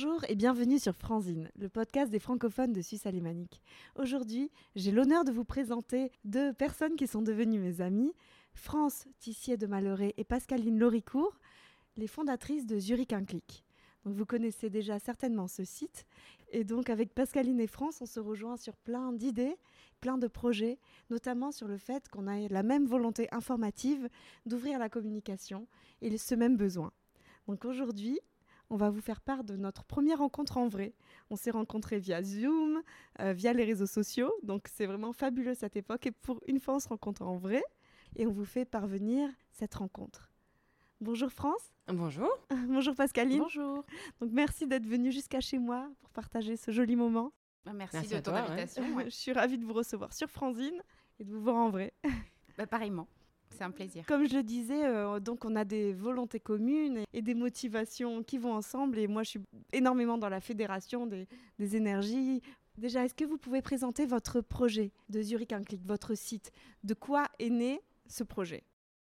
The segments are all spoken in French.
Bonjour et bienvenue sur Franzine, le podcast des francophones de Suisse alémanique. Aujourd'hui, j'ai l'honneur de vous présenter deux personnes qui sont devenues mes amies, France Tissier de Malheuré et Pascaline Loricourt, les fondatrices de Zurich Un Clic. Vous connaissez déjà certainement ce site. Et donc avec Pascaline et France, on se rejoint sur plein d'idées, plein de projets, notamment sur le fait qu'on a la même volonté informative d'ouvrir la communication et ce même besoin. Donc aujourd'hui, on va vous faire part de notre première rencontre en vrai. On s'est rencontrés via Zoom, euh, via les réseaux sociaux, donc c'est vraiment fabuleux cette époque. Et pour une fois, on se rencontre en vrai et on vous fait parvenir cette rencontre. Bonjour France. Bonjour. Bonjour Pascaline. Bonjour. Donc merci d'être venue jusqu'à chez moi pour partager ce joli moment. Bah, merci, de ton invitation. Je suis ravie de vous recevoir sur Franzine et de vous voir en vrai. Bah, pareillement. C'est un plaisir. Comme je le disais, euh, donc on a des volontés communes et des motivations qui vont ensemble. Et moi, je suis énormément dans la fédération des, des énergies. Déjà, est-ce que vous pouvez présenter votre projet de Zurich Un Clic, votre site? De quoi est né ce projet?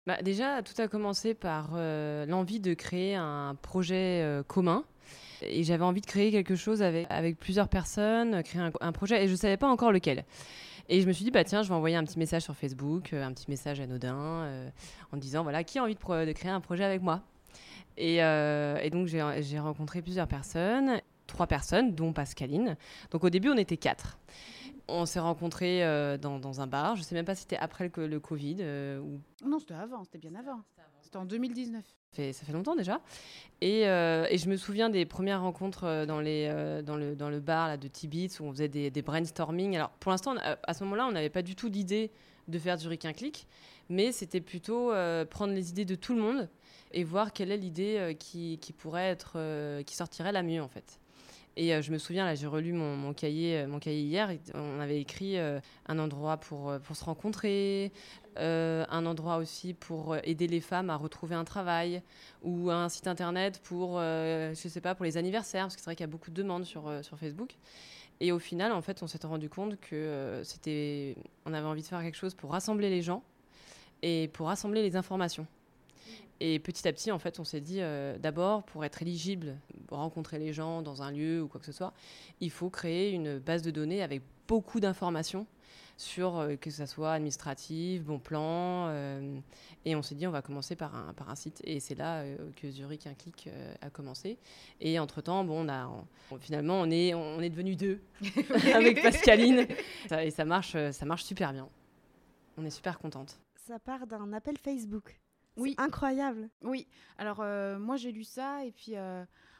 Bah, Déjà, tout a commencé par euh, l'envie de créer un projet euh, commun. Et j'avais envie de créer quelque chose avec, avec plusieurs personnes, créer un, un projet, et je ne savais pas encore lequel. Et je me suis dit, bah tiens, je vais envoyer un petit message sur Facebook, euh, un petit message anodin, euh, en disant, voilà, qui a envie de, créer un projet avec moi? Et, euh, et, donc, j'ai rencontré plusieurs personnes, trois personnes, dont Pascaline. Donc, au début, on était quatre. On s'est rencontrés dans, dans, un bar. Je ne sais même pas si c'était après le, le Covid. ou... Non, c'était avant, c'était bien avant. C'était en 2019 fait, ça fait longtemps déjà. Et, euh, et, je me souviens des premières rencontres euh, euh, dans, le, bar là, de Tibits où on faisait des, des brainstorming. Alors pour l'instant, à ce moment-là, on n'avait pas du tout l'idée de faire du un clic, mais c'était plutôt prendre les idées de tout le monde et voir quelle est l'idée qui, pourrait être, qui sortirait la mieux en fait. Et je me souviens, là, j'ai relu mon, cahier, mon cahier hier. On avait écrit un endroit pour se rencontrer, euh, un endroit aussi pour euh, aider les femmes à retrouver un travail ou un site internet pour, euh, je sais pas, pour les anniversaires, parce que c'est vrai qu'il y a beaucoup de demandes sur, sur Facebook. Et au final, en fait, on s'était rendu compte que c'était, on avait envie de faire quelque chose pour rassembler les gens et pour rassembler les informations. Et petit à petit, en fait, on s'est dit, d'abord, pour être éligible, pour rencontrer les gens dans un lieu ou quoi que ce soit, il faut créer une base de données avec beaucoup d'informations sur euh, que ce soit administratif, bon plan. Euh, et on s'est dit, on va commencer par un, par un site. Et c'est là euh, que Zurich Un Clic a commencé. Et entre-temps, bon, on a, finalement, on est, on est devenus deux avec Pascaline. et ça marche, ça marche super bien. On est super contente. Ça part d'un appel Facebook. Oui. Incroyable. Oui. Alors, moi, j'ai lu ça et puis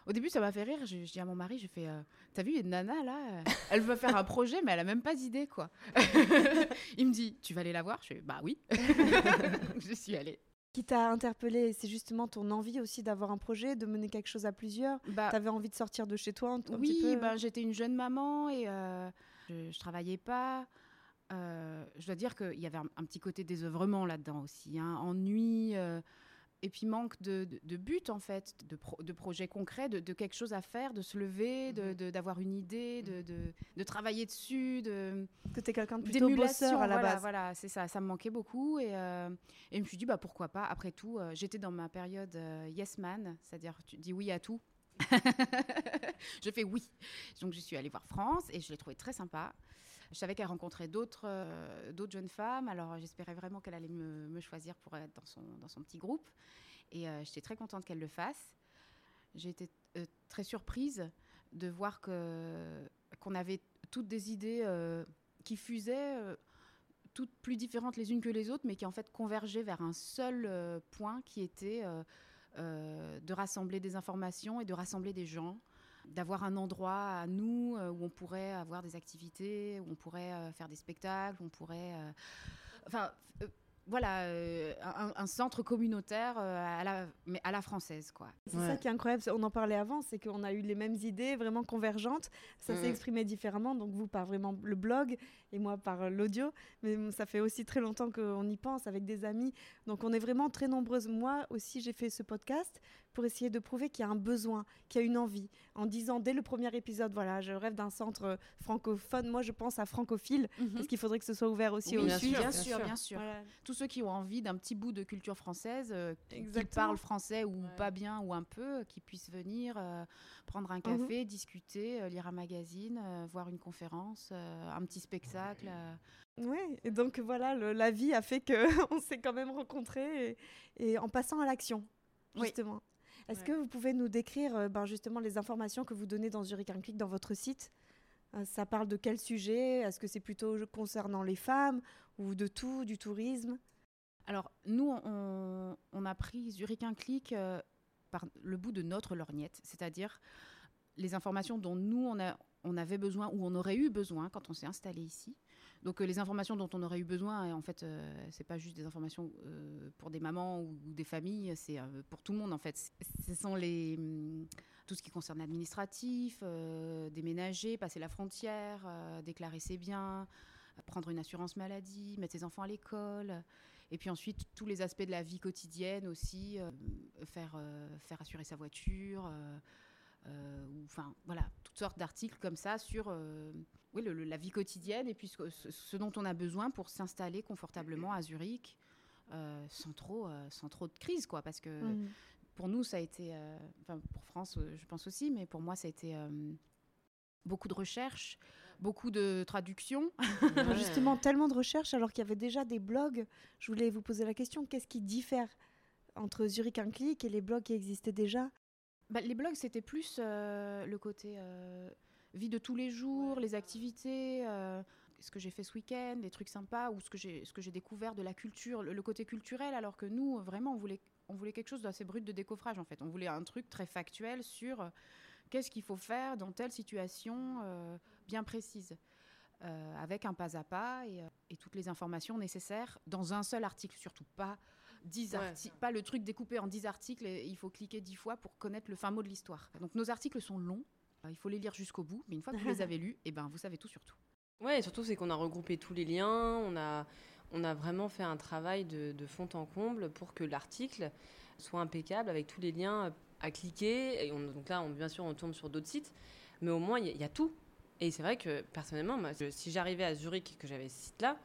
au début, ça m'a fait rire. Je, dis à mon mari, je fais, euh, t'as vu, une nana là, euh, elle veut faire un projet, mais elle a même pas d'idée, quoi. Il me dit, tu vas aller la voir? Je fais, bah oui. je suis allée. Qui t'a interpellé, c'est justement ton envie aussi d'avoir un projet, de mener quelque chose à plusieurs? Bah, T'avais envie de sortir de chez toi un, oui, petit peu? bah, j'étais une jeune maman et euh, je, je travaillais pas. Je dois dire qu'il y avait un, petit côté désœuvrement là-dedans aussi, hein. ennui et puis manque de, de, but en fait, de, de projets concrets, de, quelque chose à faire, de se lever, mhm. d'avoir une idée, de, travailler dessus, de que tu es quelqu'un de plutôt bosseur à la voilà, base. Voilà, c'est ça, ça me manquait beaucoup et, euh, et je me suis dit bah pourquoi pas. Après tout, euh, j'étais dans ma période euh, yes man, c'est-à-dire tu dis oui à tout. je fais oui. Donc je suis allée voir France et je l'ai trouvé très sympa. Je savais qu'elle rencontrait d'autres euh, d'autres jeunes femmes, alors j'espérais vraiment qu'elle allait me, choisir pour être dans son, dans son petit groupe. Et euh, j'étais très contente qu'elle le fasse. J'ai été euh, très surprise de voir qu'on avait toutes des idées qui fusaient, toutes plus différentes les unes que les autres, mais qui en fait convergeaient vers un seul point qui était de rassembler des informations et de rassembler des gens d'avoir un endroit à nous euh, où on pourrait avoir des activités, où on pourrait euh, faire des spectacles, où on pourrait... Euh, enfin, voilà, euh, un, centre communautaire euh, à, la, mais à la française. quoi. C'est ça qui est incroyable, on en parlait avant, c'est qu'on a eu les mêmes idées vraiment convergentes, ça s'est mm. exprimé différemment, donc vous par vraiment le blog et moi par l'audio, mais ça fait aussi très longtemps qu'on y pense avec des amis, donc on est vraiment très nombreuses. Moi aussi j'ai fait ce podcast pour essayer de prouver qu'il y a un besoin, qu'il y a une envie, en disant dès le premier épisode, voilà, je rêve d'un centre francophone, moi je pense à francophile, mm-hmm. parce qu'il faudrait que ce soit ouvert aussi aux Suisses. Bien sûr, bien sûr. Tout ceux qui ont envie d'un petit bout de culture française, euh, qui parlent français ou Ouais. pas bien ou un peu, qui puissent venir euh, prendre un Mhm. café, discuter, euh, lire un magazine, euh, voir une conférence, euh, un petit spectacle. euh. Oui, et donc voilà, le- la vie a fait qu'on s'est quand même rencontrés et, et en passant à l'action, Oui. Est-ce Ouais. que vous pouvez nous décrire euh, ben, justement les informations que vous donnez dans Zurich Un Clic, dans votre site? Euh, Ça parle de quel sujet? Est-ce que c'est plutôt concernant les femmes ou de tout, du tourisme? Alors, nous, on, on a pris Zurich un clic euh, par le bout de notre lorgnette, c'est-à-dire les informations dont nous, on, a, on avait besoin ou on aurait eu besoin quand on s'est installé ici. Donc, euh, les informations dont on aurait eu besoin, en fait, euh, c'est pas juste des informations euh, pour des mamans ou, des familles, c'est pour tout le monde, en fait. Ce sont les, hum, tout ce qui concerne l'administratif, déménager, passer la frontière, déclarer ses biens, prendre une assurance maladie, mettre ses enfants à l'école. Et puis ensuite, tous les aspects de la vie quotidienne aussi, faire, faire assurer sa voiture, ou enfin voilà, toutes sortes d'articles comme ça sur oui, le- le- la vie quotidienne et puis ce, dont on a besoin pour s'installer confortablement à Zurich. euh, sans trop euh, sans trop de crise quoi parce que Mhm. pour nous ça a été euh, enfin pour France je pense aussi mais pour moi ça a été euh, beaucoup de recherches beaucoup de traductions Justement, tellement de recherches alors qu'il y avait déjà des blogs. Je voulais vous poser la question, qu'est-ce qui diffère entre Zurich Un Clic et les blogs qui existaient déjà? Bah, les blogs, c'était plus euh, le côté euh, vie de tous les jours, les activités, euh, ce que j'ai fait ce week-end, les trucs sympas, ou ce que j'ai découvert de la culture, le, le côté culturel, alors que nous, vraiment, on voulait, on voulait quelque chose d'assez brut de décoffrage, en fait. On voulait un truc très factuel sur euh, qu'est-ce qu'il faut faire dans telle situation euh, bien précise. avec un pas à pas et, et toutes les informations nécessaires dans un seul article, surtout pas 10 Ouais. articles, pas le truc découpé en 10 articles et il faut cliquer 10 fois pour connaître le fin mot de l'histoire. Donc nos articles sont longs, il faut les lire jusqu'au bout, mais une fois que vous les avez lus, et ben vous savez tout sur tout. Ouais, et surtout, c'est qu'on a regroupé tous les liens, on a, on a vraiment fait un travail de, de fond en comble pour que l'article soit impeccable avec tous les liens à cliquer. Et on- donc là, on, bien sûr, on tombe sur d'autres sites, mais au moins, il y, a- il y a tout. Et c'est vrai que personnellement, moi, je- si j'arrivais à Zurich et que j'avais ce site-là,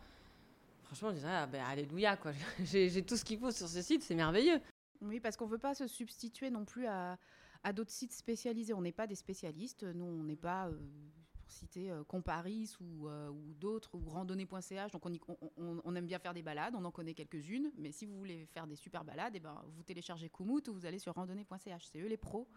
franchement, je dirais, ah, ben, alléluia, quoi. J'ai j'ai tout ce qu'il faut sur ce site, c'est merveilleux. Oui, parce qu'on ne veut pas se substituer non plus à, à d'autres sites spécialisés. On n'est pas des spécialistes, nous on n'est pas, euh, pour citer, euh, Comparis ou, euh, ou d'autres, ou randonnée.ch. Donc on, y- on- on- on aime bien faire des balades, on en connaît quelques-unes, mais si vous voulez faire des super balades, eh ben, vous téléchargez Komoot ou vous allez sur randonnée.ch. C'est eux les pros.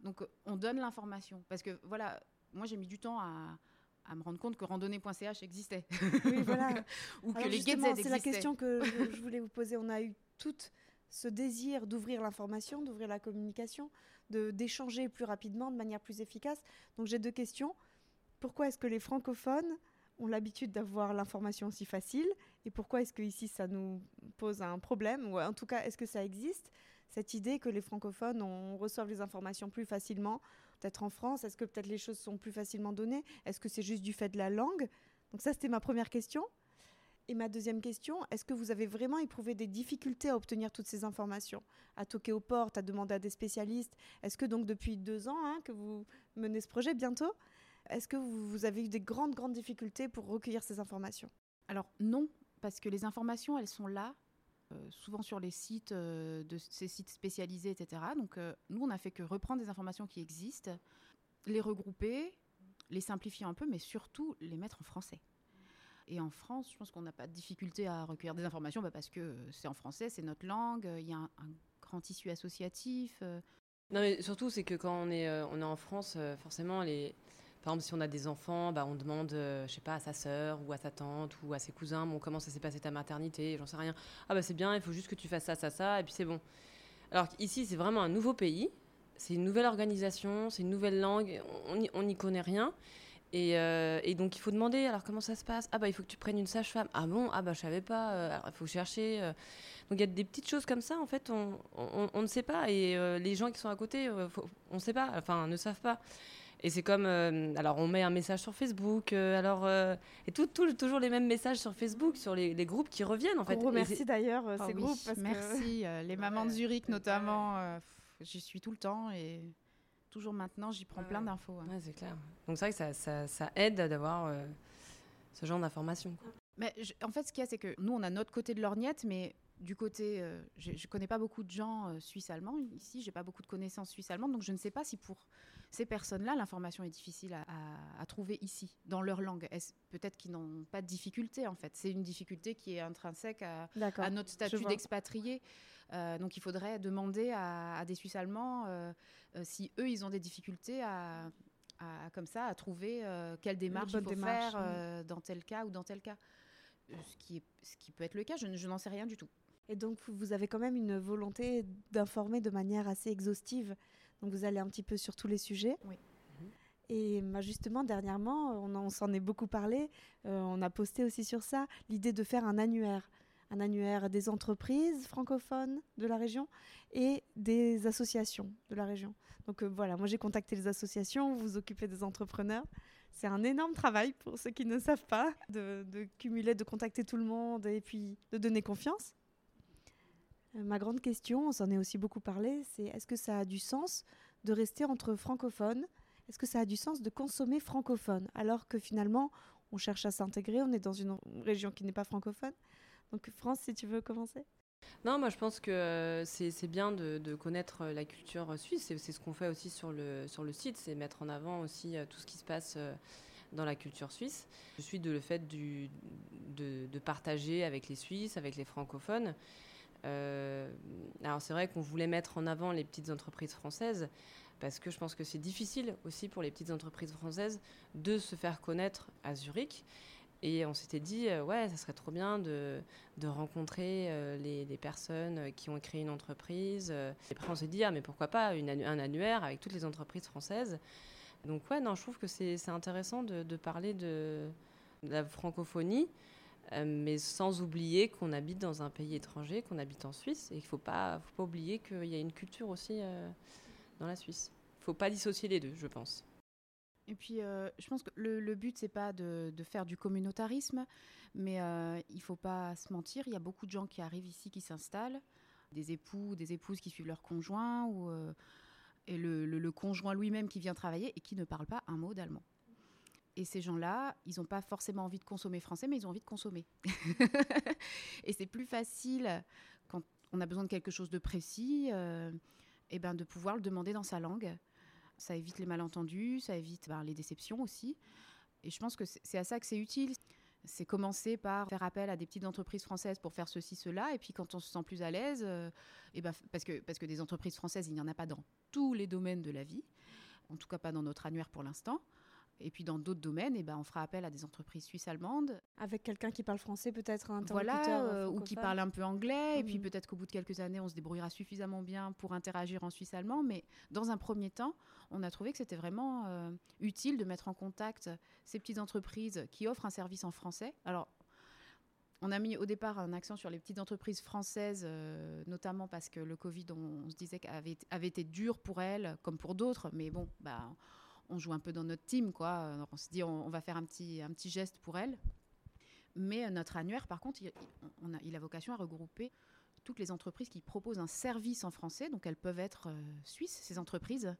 Donc on donne l'information. Parce que voilà, moi j'ai mis du temps à, à me rendre compte que randonnée.ch existait. Oui, voilà. ou que les justement, GetZ c'est la existaient. question que je, je voulais vous poser. On a eu tout ce désir d'ouvrir l'information, d'ouvrir la communication, d'échanger plus rapidement, de manière plus efficace. Donc j'ai deux questions. Pourquoi est-ce que les francophones ont l'habitude d'avoir l'information aussi facile et pourquoi est-ce que ici ça nous pose un problème ou en tout cas est-ce que ça existe cette idée que les francophones on reçoivent les informations plus facilement peut-être en France? Est-ce que peut-être les choses sont plus facilement données? Est-ce que c'est juste du fait de la langue? Donc ça c'était ma première question et ma deuxième question, est-ce que vous avez vraiment éprouvé des difficultés à obtenir toutes ces informations? À toquer aux portes, à demander à des spécialistes? Est-ce que donc depuis deux ans hein, que vous menez ce projet bientôt, est-ce que vous, avez eu des grandes, grandes difficultés pour recueillir ces informations? Alors non, parce que les informations, elles sont là, euh, souvent sur les sites euh, de ces sites spécialisés, etc. Donc euh, nous, on n'a fait que reprendre des informations qui existent, les regrouper, les simplifier un peu, mais surtout les mettre en français. Et en France, je pense qu'on n'a pas de difficulté à recueillir des informations bah, parce que euh, c'est en français, c'est notre langue, euh, il y a un, grand tissu associatif. euh, Non, mais surtout, c'est que quand on est, on est en France, forcément, les... par exemple, si on a des enfants, bah, on demande, je sais pas, à sa sœur ou à sa tante ou à ses cousins, comment ça s'est passé ta maternité, j'en sais rien. Ah bah c'est bien, il faut juste que tu fasses ça, ça, ça, et puis c'est bon. Alors qu'ici, c'est vraiment un nouveau pays, c'est une nouvelle organisation, c'est une nouvelle langue, on n'y connaît rien. Et, euh, et donc il faut demander, alors comment ça se passe? Ah bah il faut que tu prennes une sage-femme. Ah bon? Ah bah je savais pas, euh, alors il faut chercher. euh. Donc il y a des petites choses comme ça, en fait, on, on- on ne sait pas. Et euh, les gens qui sont à côté, faut- on ne sait pas, enfin, ne savent pas. Et c'est comme, euh, alors on met un message sur Facebook, euh, alors, euh, et tout, tout- toujours les mêmes messages sur Facebook, sur les, les groupes qui reviennent, en fait. On remercie d'ailleurs euh, Ah ces oui, groupes. Parce merci. les mamans de Zurich notamment, euh, j'y suis tout le temps et toujours maintenant, j'y prends Ouais, plein d'infos. hein. Ouais, c'est clair. Donc c'est vrai que ça, ça, ça aide d'avoir euh, ce genre d'informations. Mais je- en fait, ce qu'il y a, c'est que nous, on a notre côté de lorgnette, mais du côté, euh, je ne connais pas beaucoup de gens euh, suisses-allemands ici, j'ai pas beaucoup de connaissances suisses-allemandes, donc je ne sais pas si pour ces personnes-là, l'information est difficile à, à- à trouver ici, dans leur langue. Est-ce- Peut-être qu'ils n'ont pas de difficulté, en fait. C'est une difficulté qui est intrinsèque à, à notre statut d'expatrié. Euh, donc il faudrait demander à, à des Suisses allemands euh, euh, si eux, ils ont des difficultés à, à- comme ça, à trouver quelle démarche il faut démarche, faire dans tel cas ou dans tel cas. Ce qui, est, ce qui peut être le cas, je, je n'en sais rien du tout. Et donc, vous- avez quand même une volonté d'informer de manière assez exhaustive. Donc, vous allez un petit peu sur tous les sujets. Oui. Et bah, justement, dernièrement, on, en- on s'en est beaucoup parlé. euh, on a posté aussi sur ça l'idée de faire un annuaire. Un annuaire des entreprises francophones de la région et des associations de la région. Donc euh, voilà, moi j'ai contacté les associations, vous vous occupez des entrepreneurs. C'est un énorme travail pour ceux qui ne savent pas de, cumuler, de contacter tout le monde et puis de donner confiance. Euh, Ma grande question, on s'en est aussi beaucoup parlé, c'est est-ce que ça a du sens de rester entre francophones? Est-ce que ça a du sens de consommer francophone? Alors que finalement on cherche à s'intégrer, on est dans une région qui n'est pas francophone Donc France, si tu veux commencer Non, moi je pense que euh, c'est bien de, connaître euh, la culture euh, suisse. C'est ce qu'on fait aussi sur le, sur le site, c'est mettre en avant aussi tout ce qui se passe dans la culture suisse. Je suis de le fait de, de partager avec les Suisses, avec les francophones. Alors c'est vrai qu'on voulait mettre en avant les petites entreprises françaises parce que je pense que c'est difficile aussi pour les petites entreprises françaises de se faire connaître à Zurich. Et on s'était dit, euh, ouais, ça serait trop bien de, de rencontrer euh, les, personnes qui ont créé une entreprise. Et après, on s'est dit, ah, mais pourquoi pas un annuaire avec toutes les entreprises françaises Donc, ouais, non, je trouve que c'est intéressant de, parler de, la francophonie, euh, mais sans oublier qu'on habite dans un pays étranger, qu'on habite en Suisse, et qu'il ne faut pas, faut pas oublier qu'il y a une culture aussi dans la Suisse. Il ne faut pas dissocier les deux, je pense. Et puis, euh, je pense que le, le but, c'est pas de, faire du communautarisme, mais euh, il faut pas se mentir. Il y a beaucoup de gens qui arrivent ici, qui s'installent, des époux, des épouses qui suivent leur conjoint, ou, euh, et le, le- conjoint lui-même qui vient travailler et qui ne parle pas un mot d'allemand. Et ces gens-là, ils n'ont pas forcément envie de consommer français, mais ils ont envie de consommer. et c'est plus facile quand on a besoin de quelque chose de précis, euh, eh ben, de pouvoir le demander dans sa langue. Ça évite les malentendus, ça évite ben, les déceptions aussi. Et je pense que c'est à ça que c'est utile. C'est commencer par faire appel à des petites entreprises françaises pour faire ceci, cela, et puis quand on se sent plus à l'aise, euh, eh ben, parce, que, parce que des entreprises françaises, il n'y en a pas dans tous les domaines de la vie, en tout cas pas dans notre annuaire pour l'instant. Et puis dans d'autres domaines, eh ben, on fera appel à des entreprises suisses-allemandes, Avec quelqu'un qui parle français, peut-être un voilà, euh, euh, ou qui parle un peu anglais, et puis Mhm. peut-être qu'au bout de quelques années, on se débrouillera suffisamment bien pour interagir en suisse allemand. Mais dans un premier temps, on a trouvé que c'était vraiment euh, utile de mettre en contact ces petites entreprises qui offrent un service en français. Alors, on a mis au départ un accent sur les petites entreprises françaises, euh, notamment parce que le Covid, on, on se disait qu'avait avait été dur pour elles, comme pour d'autres. Mais bon, bah, on joue un peu dans notre team, quoi. Alors, on se dit, on, on va faire un petit, un petit geste pour elles. Mais euh, notre annuaire, par contre, il, on a, il a vocation à regrouper toutes les entreprises qui proposent un service en français. Donc, elles peuvent être euh, suisses, ces entreprises.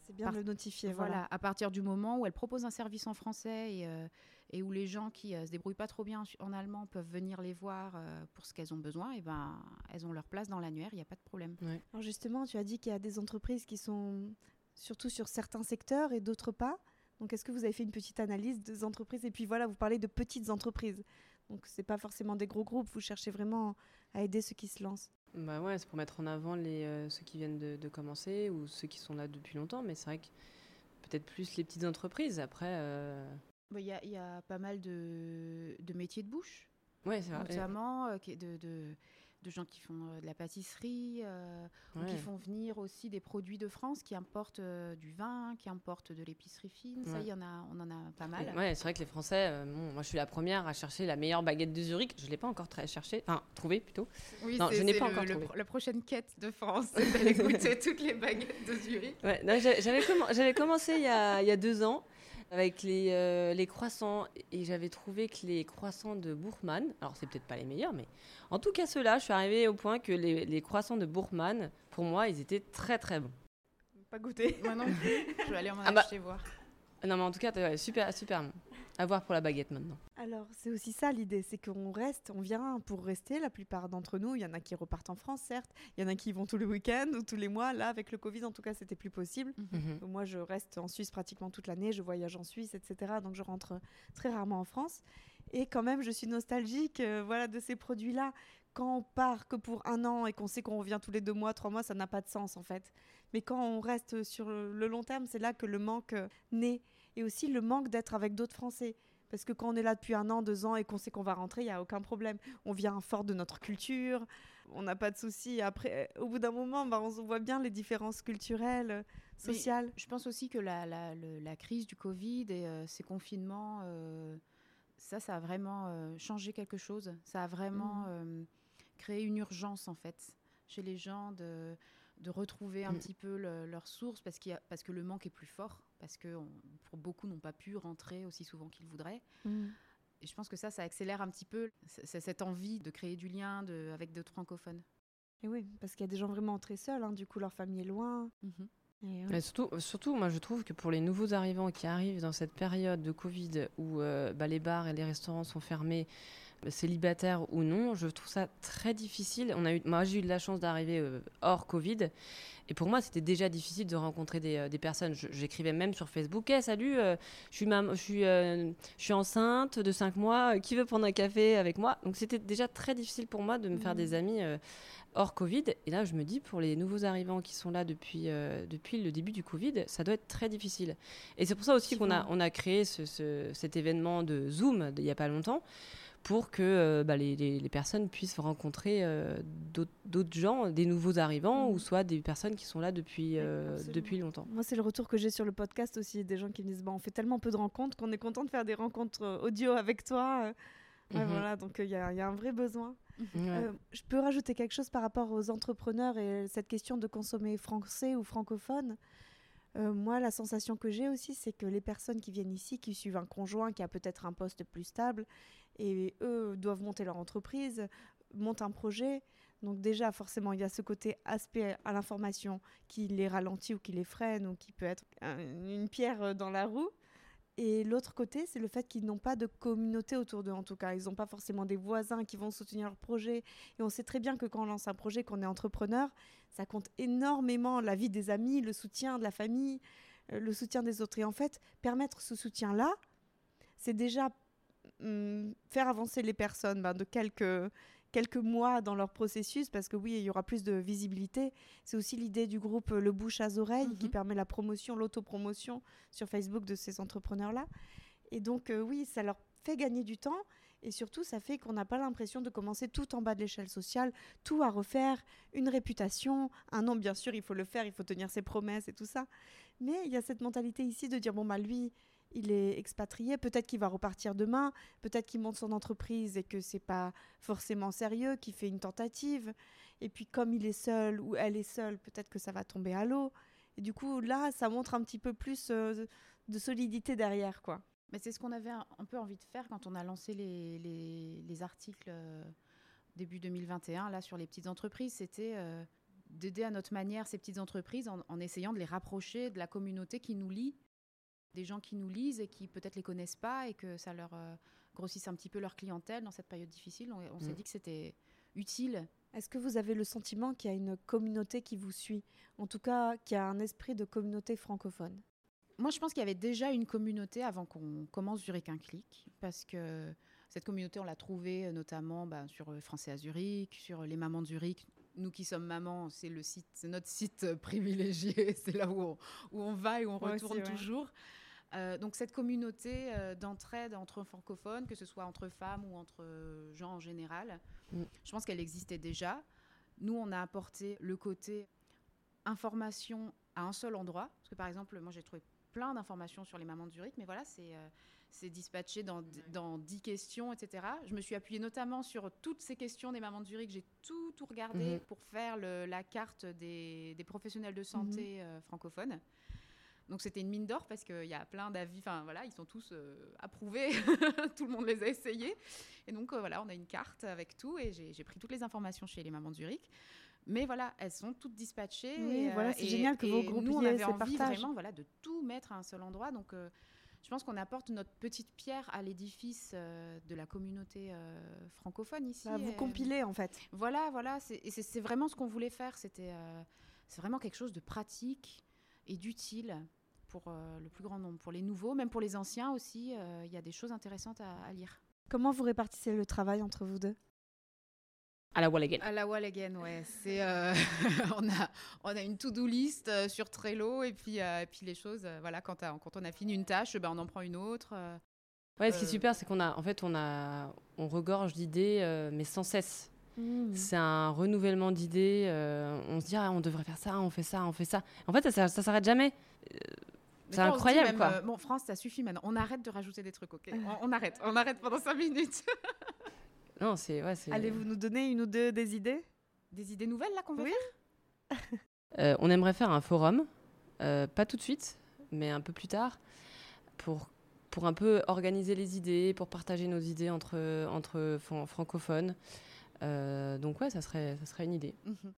C'est bien par- de le notifier. Voilà. Voilà. à partir du moment où elles proposent un service en français et, euh, et où les gens qui euh, se débrouillent pas trop bien en, allemand peuvent venir les voir euh, pour ce qu'elles ont besoin, et ben, elles ont leur place dans l'annuaire, il n'y a pas de problème. Alors justement, tu as dit qu'il y a des entreprises qui sont surtout sur certains secteurs et d'autres pas. Donc est-ce que vous avez fait une petite analyse des entreprises? Et puis voilà, vous parlez de petites entreprises. Donc c'est pas forcément des gros groupes, vous cherchez vraiment à aider ceux qui se lancent. Bah ouais, c'est pour mettre en avant les, euh, ceux qui viennent de, de commencer ou ceux qui sont là depuis longtemps, mais c'est vrai que peut-être plus les petites entreprises. Après, euh, Il y, a- il y a pas mal de, de métiers de bouche, ouais, c'est vrai. notamment euh, de- de gens qui font euh, de la pâtisserie, euh, ou qui font venir aussi des produits de France, qui importent euh, du vin, qui importent de l'épicerie fine. Ça, Ouais. y en a, on en a pas mal. Ouais, c'est vrai que les Français, bon, moi je suis la première à chercher la meilleure baguette de Zurich. Je ne l'ai pas encore très cherchée, enfin trouvée plutôt. Oui, Non, je n'ai pas le- encore trouvé. la prochaine quête de France, c'est d'aller goûter toutes les baguettes de Zurich. Ouais, j'avais commencé il y, a, il y a deux ans avec les, euh, les croissants et j'avais trouvé que les croissants de Bourgmann, alors c'est peut-être pas les meilleurs, mais en tout cas ceux-là, je suis arrivée au point que les, les croissants de Bourgmann, pour moi, ils étaient très très bons. Pas goûter. Moi non plus. Je vais aller en Ah bah- acheter voir. Non, mais en tout cas, super, super bon. À voir pour la baguette maintenant. Alors, c'est aussi ça l'idée, c'est qu'on reste, on vient pour rester, la plupart d'entre nous. Il y en a qui repartent en France, certes. Il y en a qui vont tous les week-ends ou tous les mois. Là, avec le Covid, en tout cas, c'était plus possible. Mhm. Moi, je reste en Suisse pratiquement toute l'année. Je voyage en Suisse, etc. Donc, je rentre très rarement en France. Et quand même, je suis nostalgique euh, voilà, de ces produits-là. Quand on part que pour un an et qu'on sait qu'on revient tous les deux mois, trois mois, ça n'a pas de sens, en fait. Mais quand on reste sur le long terme, c'est là que le manque naît. Et aussi le manque d'être avec d'autres Français. Parce que quand on est là depuis un an, deux ans et qu'on sait qu'on va rentrer, il n'y a aucun problème. On vient fort de notre culture, on n'a pas de soucis. Après, au bout d'un moment, bah, on voit bien les différences culturelles, Mais sociales. Je pense aussi que la, la- le- la crise du Covid et euh, ces confinements, euh, ça, ça a vraiment euh, changé quelque chose. Ça a vraiment euh, créé une urgence, en fait, chez les gens de, de retrouver un Mm. petit peu le- leur source parce, qu'il y a- parce que le manque est plus fort, parce que on- pour beaucoup n'ont pas pu rentrer aussi souvent qu'ils voudraient. Et je pense que ça, ça accélère un petit peu cette envie de créer du lien de- avec d'autres francophones. Et oui, parce qu'il y a des gens vraiment très seuls, hein, du coup leur famille est loin. Et, ouais. Mais surtout, surtout, moi je trouve que pour les nouveaux arrivants qui arrivent dans cette période de Covid où euh, bah, les bars et les restaurants sont fermés, célibataires ou non, je trouve ça très difficile. On a eu, moi j'ai eu de la chance d'arriver euh, hors Covid et pour moi c'était déjà difficile de rencontrer des, euh, des personnes. J'écrivais même sur Facebook hey, Salut, euh, je, suis je, suis, je suis enceinte de 5 mois, qui veut prendre un café avec moi? Donc c'était déjà très difficile pour moi de me faire Mhm. des amis. hors Covid. Et là, je me dis, pour les nouveaux arrivants qui sont là depuis, depuis le début du Covid, ça doit être très difficile. Et c'est pour ça aussi qu'on a, on a créé ce- ce- cet événement de Zoom il n'y a pas longtemps pour que euh, bah, les, les- les personnes puissent rencontrer euh, d'autres gens, des nouveaux arrivants, ou soit des personnes qui sont là depuis, euh, depuis longtemps. Moi, c'est le retour que j'ai sur le podcast aussi, des gens qui me disent bah, on fait tellement peu de rencontres qu'on est content de faire des rencontres audio avec toi. Ouais, Mhm. voilà, donc il y, a il y a un vrai besoin. Euh, je peux rajouter quelque chose par rapport aux entrepreneurs et cette question de consommer français ou francophone? Euh, moi, la sensation que j'ai aussi, c'est que les personnes qui viennent ici, qui suivent un conjoint qui a peut-être un poste plus stable, et eux doivent monter leur entreprise, montent un projet. Donc déjà, forcément, il y a ce côté aspect à l'information qui les ralentit ou qui les freine ou qui peut être un- une pierre dans la roue. Et l'autre côté, c'est le fait qu'ils n'ont pas de communauté autour d'eux, en tout cas. Ils n'ont pas forcément des voisins qui vont soutenir leur projet. Et on sait très bien que quand on lance un projet, qu'on est entrepreneur, ça compte énormément la vie des amis, le soutien de la famille, euh, le soutien des autres. Et en fait, permettre ce soutien-là, c'est déjà hum, faire avancer les personnes ben, de quelques, quelques mois dans leur processus, parce que oui, il y aura plus de visibilité. C'est aussi l'idée du groupe Le Bouche à Oreille qui Mhm. permet la promotion, l'autopromotion sur Facebook de ces entrepreneurs-là. Et donc, euh, oui, ça leur fait gagner du temps. Et surtout, ça fait qu'on n'a pas l'impression de commencer tout en bas de l'échelle sociale, tout à refaire, une réputation, un nom, bien sûr, il faut le faire, il faut tenir ses promesses et tout ça. Mais il y a cette mentalité ici de dire, bon, bah lui, il est expatrié, peut-être qu'il va repartir demain, peut-être qu'il monte son entreprise et que c'est pas forcément sérieux, qu'il fait une tentative. Et puis, comme il est seul ou elle est seule, peut-être que ça va tomber à l'eau. Et du coup, là, ça montre un petit peu plus euh, de solidité derrière, quoi. Mais c'est ce qu'on avait un, peu envie de faire quand on a lancé les, les- les articles euh, début 2021 là sur les petites entreprises. C'était euh, d'aider à notre manière ces petites entreprises en, en essayant de les rapprocher de la communauté qui nous lit, des gens qui nous lisent et qui peut-être les connaissent pas et que ça leur euh, grossisse un petit peu leur clientèle dans cette période difficile. On, on s'est Mm. dit que c'était utile. Est-ce que vous avez le sentiment qu'il y a une communauté qui vous suit? En tout cas, qu'il y a un esprit de communauté francophone? Moi, je pense qu'il y avait déjà une communauté avant qu'on commence Zurich un clic, parce que cette communauté, on l'a trouvée euh, notamment bah, sur euh, Français à Zurich, sur les mamans de Zurich. Nous qui sommes mamans, c'est le site, c'est notre site euh, privilégié, c'est là où on, où on va et où on Moi aussi, retourne ouais. toujours. Euh, donc cette communauté euh, d'entraide entre francophones, que ce soit entre femmes ou entre euh, gens en général, Mm. je pense qu'elle existait déjà. Nous, on a apporté le côté information à un seul endroit. Parce que par exemple, moi j'ai trouvé plein d'informations sur les mamans de Zurich, mais voilà, c'est c'est dispatché dans, dans 10 questions, etc. Je me suis appuyée notamment sur toutes ces questions des mamans de Zurich. J'ai tout, tout regardé Mhm. pour faire le- la carte des, des professionnels de santé euh, francophones. Donc c'était une mine d'or parce qu'il y a plein d'avis, enfin voilà, ils sont tous euh, approuvés, tout le monde les a essayés. Et donc euh, voilà, on a une carte avec tout et j'ai pris toutes les informations chez les mamans de Zurich. Mais voilà, elles sont toutes dispatchées. Oui, et, voilà, c'est génial que vous et Nous, on avait envie vraiment voilà, de tout mettre à un seul endroit. Donc euh, je pense qu'on apporte notre petite pierre à l'édifice euh, de la communauté euh, francophone ici. Bah, vous Et, compilez en fait. Voilà, voilà. c'est- Et c'est c'est vraiment ce qu'on voulait faire. C'était, euh, c'est vraiment quelque chose de pratique et d'utile pour euh, le plus grand nombre, pour les nouveaux, même pour les anciens aussi. euh, Il y a des choses intéressantes à, à lire. Comment vous répartissez le travail entre vous deux? À la wall again. À la wall again, ouais. C'est, euh, on a, on a une to-do list euh, sur Trello et puis, euh, et puis les choses, euh, voilà, quand, on a fini une tâche, ben, on en prend une autre. euh. Ouais, ce qui est super, c'est qu'on a, en fait, on a, on regorge d'idées, euh, mais sans cesse. Mmh. C'est un renouvellement d'idées. euh, on se dit, ah, on devrait faire ça, on fait ça, on fait ça. En fait, ça, ça s'arrête jamais. C'est incroyable, même, quoi. euh, bon, France, ça suffit maintenant. On arrête de rajouter des trucs, ok on, on arrête, on arrête pendant cinq minutes. Non, c'est, ouais, c'est. Allez-vous nous donner une ou deux des idées? Des idées nouvelles là qu'on veut Oui. faire? Euh, on aimerait faire un forum, euh, pas tout de suite, mais un peu plus tard, pour, pour un peu organiser les idées, pour partager nos idées entre, entre fran- francophones. Euh, donc ouais, ça serait, ça serait une idée. Mhm.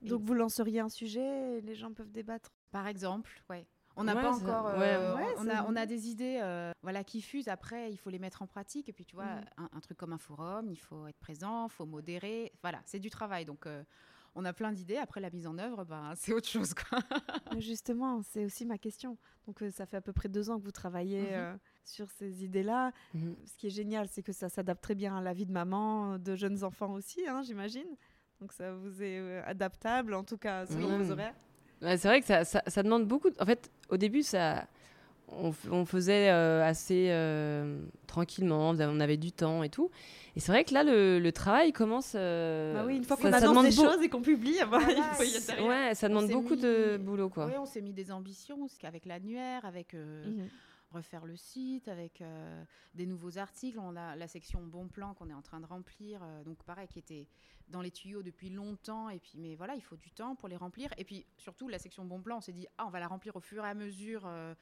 Donc vous lanceriez un sujet et les gens peuvent débattre? Par exemple, ouais. On n'a Ouais, pas encore. euh, ouais, ouais, on, a, on a des idées euh, voilà, qui fusent. Après, il faut les mettre en pratique. Et puis, tu vois, Mhm. un, un truc comme un forum, il faut être présent, il faut modérer. Voilà, c'est du travail. Donc, euh, on a plein d'idées. Après, la mise en œuvre, ben, c'est autre chose. Quoi. Justement, c'est aussi ma question. Donc euh, ça fait à peu près deux ans que vous travaillez Mhm. euh, sur ces idées-là. Mhm. Ce qui est génial, c'est que ça s'adapte très bien à la vie de maman, de jeunes enfants aussi, hein, j'imagine. Donc ça vous est adaptable, en tout cas selon vos horaires. Ouais, c'est vrai que ça, ça, ça demande beaucoup. de- En fait, au début, ça, on, faisait euh, assez euh, tranquillement, on avait du temps et tout. Et c'est vrai que là, le, le travail commence. euh, bah oui, une fois qu'on annonce demande des beau- choses et qu'on publie, ah bah, Voilà, il faut y être c'est- derrière. Ouais, ça demande beaucoup de boulot, quoi. Oui, on s'est mis des ambitions parce qu'avec l'annuaire, avec euh, Mhm. refaire le site, avec euh, des nouveaux articles. On a la section bon plan qu'on est en train de remplir, euh, donc pareil, qui était dans les tuyaux depuis longtemps. Et puis, mais voilà, il faut du temps pour les remplir. Et puis surtout, la section bon plan, on s'est dit, ah, on va la remplir au fur et à mesure. euh,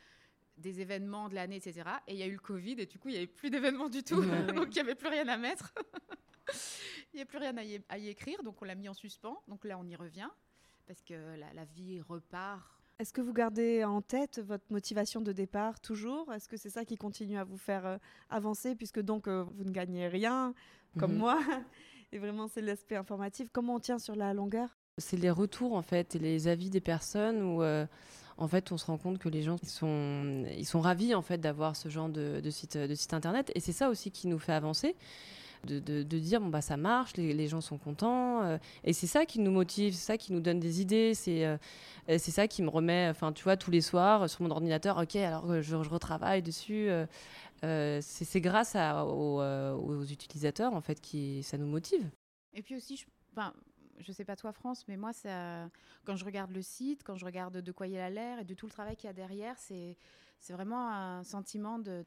des événements de l'année, etc. Et il y a eu le Covid, et du coup, il n'y avait plus d'événements du tout. Ouais. donc, il n'y avait plus rien à mettre. il n'y a plus rien à y, à y écrire. Donc, on l'a mis en suspens. Donc, là, on y revient. Parce que la, la vie repart Est-ce que vous gardez en tête votre motivation de départ toujours? Est-ce que c'est ça qui continue à vous faire euh, avancer puisque donc euh, vous ne gagnez rien comme Mhm. moi? Et vraiment c'est l'aspect informatif. Comment on tient sur la longueur? C'est les retours en fait et les avis des personnes où euh, en fait on se rend compte que les gens ils sont ils sont ravis en fait d'avoir ce genre de, site de site internet. Et c'est ça aussi qui nous fait avancer de, de- dire bon bah ça marche les, gens sont contents euh, et c'est ça qui nous motive c'est ça qui nous donne des idées c'est euh, c'est ça qui me remet enfin tu vois tous les soirs euh, sur mon ordinateur ok alors je, je retravaille dessus c'est grâce aux, aux utilisateurs en fait qui ça nous motive. Et puis aussi, je, enfin, je sais pas toi France, mais moi, ça, quand je regarde le site, quand je regarde de quoi il a l'air et de tout le travail qu'il y a derrière, c'est vraiment un sentiment de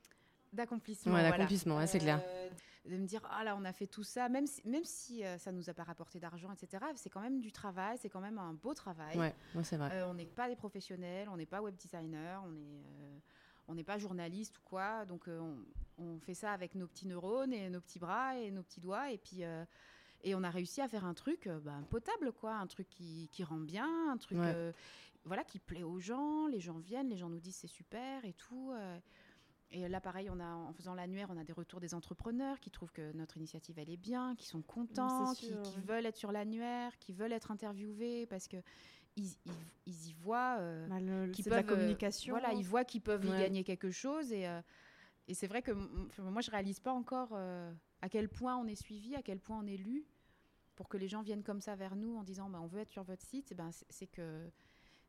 d'accomplissement. Ouais, voilà. d'accomplissement, ouais, c'est clair. Euh, De me dire, ah là, on a fait tout ça, même si, même si euh, ça nous a pas rapporté d'argent, etc. C'est quand même du travail, c'est quand même un beau travail. ouais ouais, c'est vrai Euh, on n'est pas des professionnels, on n'est pas web designer, on est, on n'est pas journaliste ou quoi. Donc on, on fait ça avec nos petits neurones et nos petits bras et nos petits doigts et puis et on a réussi à faire un truc ben, potable quoi, un truc qui, qui rend bien, un truc Ouais. voilà qui plaît aux gens. Les gens viennent, les gens nous disent c'est super et tout. Et là, pareil, on a, en faisant l'annuaire, on a des retours des entrepreneurs qui trouvent que notre initiative, elle est bien, qui sont contents, qui, veulent être sur l'annuaire, qui veulent être interviewés parce que ils, ils- ils y voient. euh, Bah, le- la euh, communication. voilà, ils voient qu'ils peuvent y gagner quelque chose. Et, euh, et c'est vrai que moi, je réalise pas encore euh, à quel point on est suivi, à quel point on est lu, pour que les gens viennent comme ça vers nous en disant bah, on veut être sur votre site. Ben, c'est- c'est que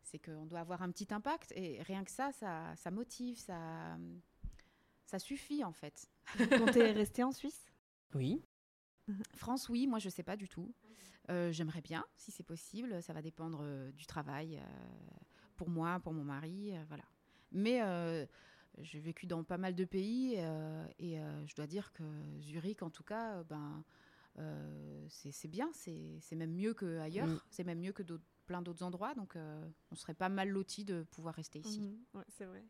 c'est qu'on doit avoir un petit impact. Et rien que ça, ça, ça motive, ça, ça suffit en fait. Vous comptez rester en Suisse? Oui France, oui, moi je sais pas du tout. Euh, J'aimerais bien, si c'est possible. Ça va dépendre euh, du travail euh, pour moi, pour mon mari, voilà. Mais j'ai vécu dans pas mal de pays et je dois dire que Zurich, en tout cas, ben c'est bien, c'est c'est même mieux qu'ailleurs, Mm. c'est même mieux que d'autres- plein d'autres endroits. Donc euh, on serait pas mal loti de pouvoir rester ici. Mhm, ouais, c'est vrai.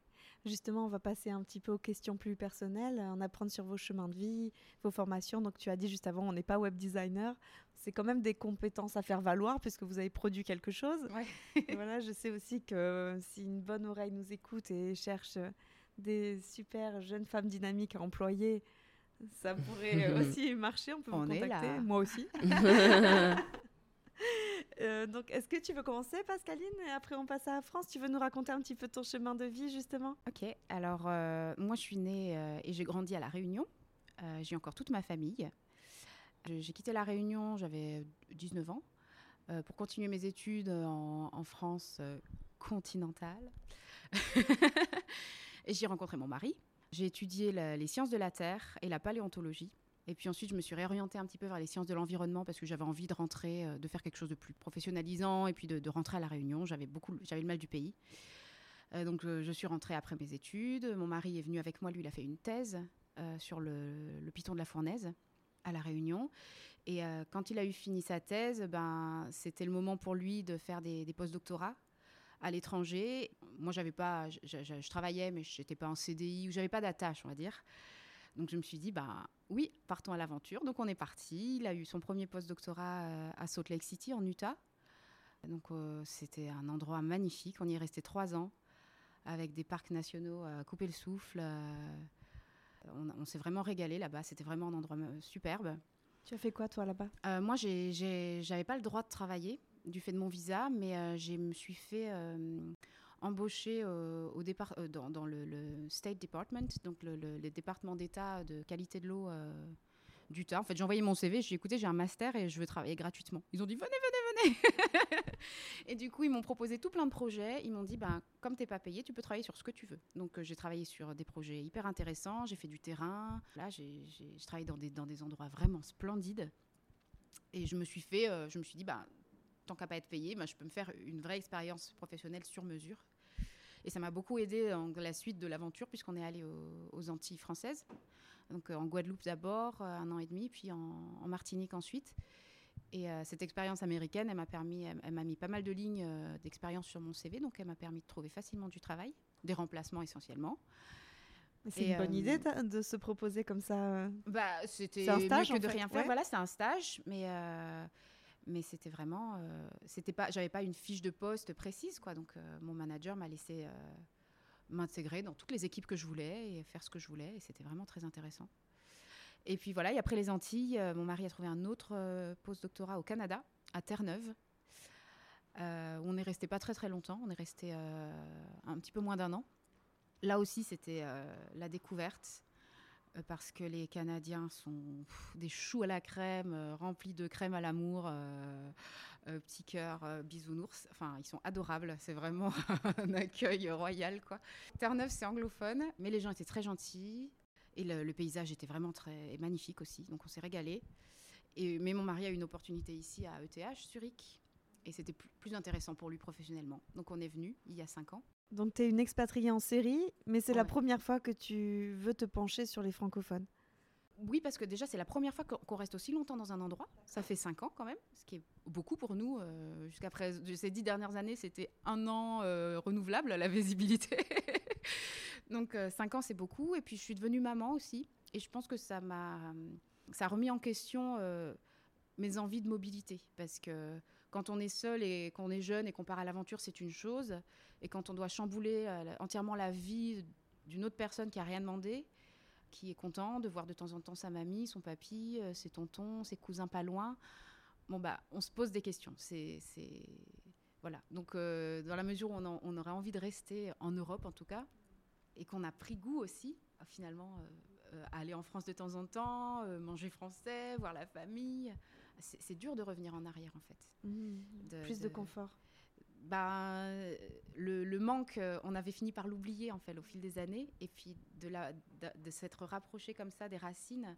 Justement, on va passer un petit peu aux questions plus personnelles, en apprendre sur vos chemins de vie, vos formations. Donc, tu as dit juste avant, on n'est pas web designer. C'est quand même des compétences à faire valoir puisque vous avez produit quelque chose. Ouais. Et voilà, je sais aussi que si une bonne oreille nous écoute et cherche des super jeunes femmes dynamiques à employer, ça pourrait aussi marcher. On peut On vous est contacter. là. Moi aussi. Euh, donc, est-ce que tu veux commencer, Pascaline Et après, on passe à France? Tu veux nous raconter un petit peu ton chemin de vie, justement? Ok, alors euh, moi je suis née euh, et j'ai grandi à La Réunion. J'ai encore toute ma famille. J'ai quitté La Réunion, j'avais 19 ans, pour continuer mes études en, France continentale. et j'y rencontré mon mari. J'ai étudié les sciences de la Terre et la paléontologie. Et puis ensuite, je me suis réorientée un petit peu vers les sciences de l'environnement parce que j'avais envie de rentrer, euh, de faire quelque chose de plus professionnalisant et puis de, rentrer à La Réunion. J'avais beaucoup, j'avais le mal du pays. Euh, donc, euh, je suis rentrée après mes études. Mon mari est venu avec moi. Lui, il a fait une thèse sur le, le piton de la fournaise à La Réunion. Et quand il a eu fini sa thèse, ben, c'était le moment pour lui de faire des, des post-doctorats à l'étranger. Moi, j'avais pas, je, je- travaillais, mais je n'étais pas en CDI ou j'avais pas d'attache, on va dire. Donc, je me suis dit, ben, oui, partons à l'aventure. Donc, on est parti. Il a eu son premier post-doctorat euh, à Salt Lake City, en Utah. Donc, euh, c'était un endroit magnifique. On y est resté trois ans avec des parcs nationaux à couper le souffle. euh, on on s'est vraiment régalé là-bas. C'était vraiment un endroit euh, superbe. Tu as fait quoi, toi, là-bas? Euh, moi, j'avais pas le droit de travailler du fait de mon visa, mais euh, je me suis fait embaucher euh, au départ, euh, dans, le, State Department, donc le, département d'État de qualité de l'eau euh, d'Utah. En fait, j'ai envoyé mon CV, j'ai dit écoutez, j'ai un master et je veux travailler gratuitement. Ils ont dit venez, venez, venez. et du coup, ils m'ont proposé tout plein de projets. Ils m'ont dit ben, comme t'es pas payé, tu peux travailler sur ce que tu veux. Donc, j'ai travaillé sur des projets hyper intéressants, j'ai fait du terrain. Là, j'ai travaillé dans des, endroits vraiment splendides. Et je me suis fait, je me suis dit, bah, tant qu'à pas être payé, bah, je peux me faire une vraie expérience professionnelle sur mesure. Et ça m'a beaucoup aidé dans la suite de l'aventure, puisqu'on est allé aux, aux Antilles françaises. Donc euh, en Guadeloupe d'abord, euh, un an et demi, puis en, en Martinique ensuite. Et euh, cette expérience américaine, elle m'a permis, elle, m'a mis pas mal de lignes euh, d'expérience sur mon CV, donc elle m'a permis de trouver facilement du travail, des remplacements essentiellement. C'est une bonne euh, idée de se proposer comme ça. euh. Bah, c'était un mieux stage, que en de fait, rien faire. ouais. Voilà, c'est un stage, mais euh, mais c'était vraiment, euh, c'était pas, j'avais pas une fiche de poste précise, quoi. Donc euh, mon manager m'a laissé euh, m'intégrer dans toutes les équipes que je voulais et faire ce que je voulais, et c'était vraiment très intéressant. Et puis voilà, et après les Antilles, mon mari a trouvé un autre post-doctorat au Canada, à Terre-Neuve. On est resté pas très très longtemps, on est resté un petit peu moins d'un an. Là aussi, c'était la découverte parce que les Canadiens sont des choux à la crème, euh, remplis de crème à l'amour, euh, euh, petits cœurs, euh, bisounours. Enfin, ils sont adorables. C'est vraiment un accueil royal, quoi. Terre-Neuve, c'est anglophone, mais les gens étaient très gentils et le, paysage était vraiment très magnifique aussi. Donc, on s'est régalé. Mais mon mari a eu une opportunité ici à ETH, Zurich. Et c'était plus intéressant pour lui professionnellement. Donc on est venu il y a cinq ans. Donc, tu es une expatriée en série, mais c'est la première fois que tu veux te pencher sur les francophones. Oui, parce que déjà, c'est la première fois qu'on reste aussi longtemps dans un endroit. Ça fait cinq ans quand même, ce qui est beaucoup pour nous. euh, Jusqu'à ces dix dernières années, c'était un an euh, renouvelable, la visibilité. Donc, euh, cinq ans, c'est beaucoup. Et puis, je suis devenue maman aussi. Et je pense que ça m'a ça a remis en question euh, mes envies de mobilité. Parce que quand on est seul et qu'on est jeune et qu'on part à l'aventure, c'est une chose. Et quand on doit chambouler euh, entièrement la vie d'une autre personne qui a rien demandé, qui est content de voir de temps en temps sa mamie, son papy, euh, ses tontons, ses cousins pas loin. Bon bah, on se pose des questions. C'est, voilà. Donc euh, dans la mesure où on, en- on aurait envie de rester en Europe en tout cas, et qu'on a pris goût aussi à, finalement à aller en France de temps en temps, manger français, voir la famille. C'est, dur de revenir en arrière en fait. De- Plus de, de- confort. Euh, le, le manque, euh, on avait fini par l'oublier en fait au fil des années, et puis de, la, de, de s'être rapproché comme ça des racines,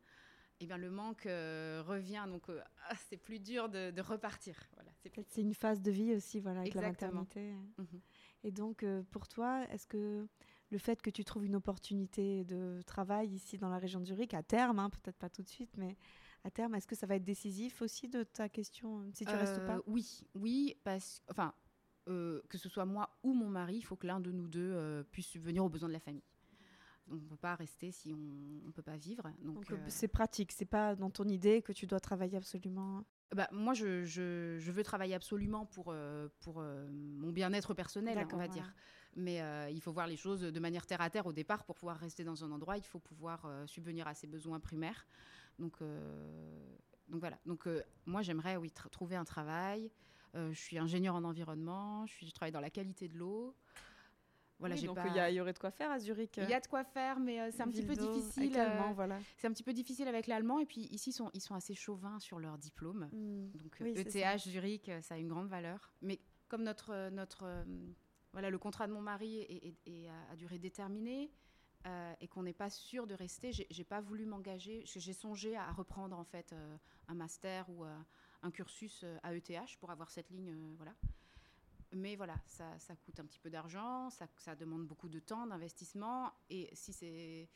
et bien le manque euh, revient, donc euh, ah, c'est plus dur de, de repartir. Voilà, c'est Peut-être c'est une phase de vie aussi, voilà, avec Exactement. la maternité. Mhm. Et donc, euh, pour toi, est-ce que le fait que tu trouves une opportunité de travail ici dans la région de Zurich, à terme, hein, peut-être pas tout de suite, mais à terme, est-ce que ça va être décisif aussi de ta question, si tu restes ou pas? Oui, oui, parce enfin, euh, que ce soit moi ou mon mari, il faut que l'un de nous deux euh, puisse subvenir aux besoins de la famille. On ne peut pas rester si on ne peut pas vivre. Donc, euh, c'est pratique, c'est pas dans ton idée que tu dois travailler absolument. Bah, moi, je, je- je veux travailler absolument pour, euh, pour euh, mon bien-être personnel, on va ouais. dire. Mais euh, il faut voir les choses de manière terre à terre au départ pour pouvoir rester dans un endroit. Il faut pouvoir subvenir à ses besoins primaires. Donc, donc voilà. Donc moi, j'aimerais oui trouver un travail. Je suis ingénieur en environnement. Je, suis, je travaille dans la qualité de l'eau. Voilà, donc il y, aurait de quoi faire à Zurich. Il y a de quoi faire, mais c'est un petit peu difficile. voilà. C'est un petit peu difficile avec l'allemand. Et puis ici, sont, ils sont assez chauvins sur leur diplôme. Hmm. Donc ETH e Zurich, ça a une grande valeur. Mais comme notre, notre voilà, le contrat de mon mari est, à, durée déterminée euh, et qu'on n'est pas sûr de rester, j'ai pas voulu m'engager. J'ai songé à reprendre en fait euh, un master ou euh, un cursus à ETH pour avoir cette ligne, voilà. Mais voilà, ça, ça, coûte un petit peu d'argent, ça, ça, demande beaucoup de temps, d'investissement, et si c'est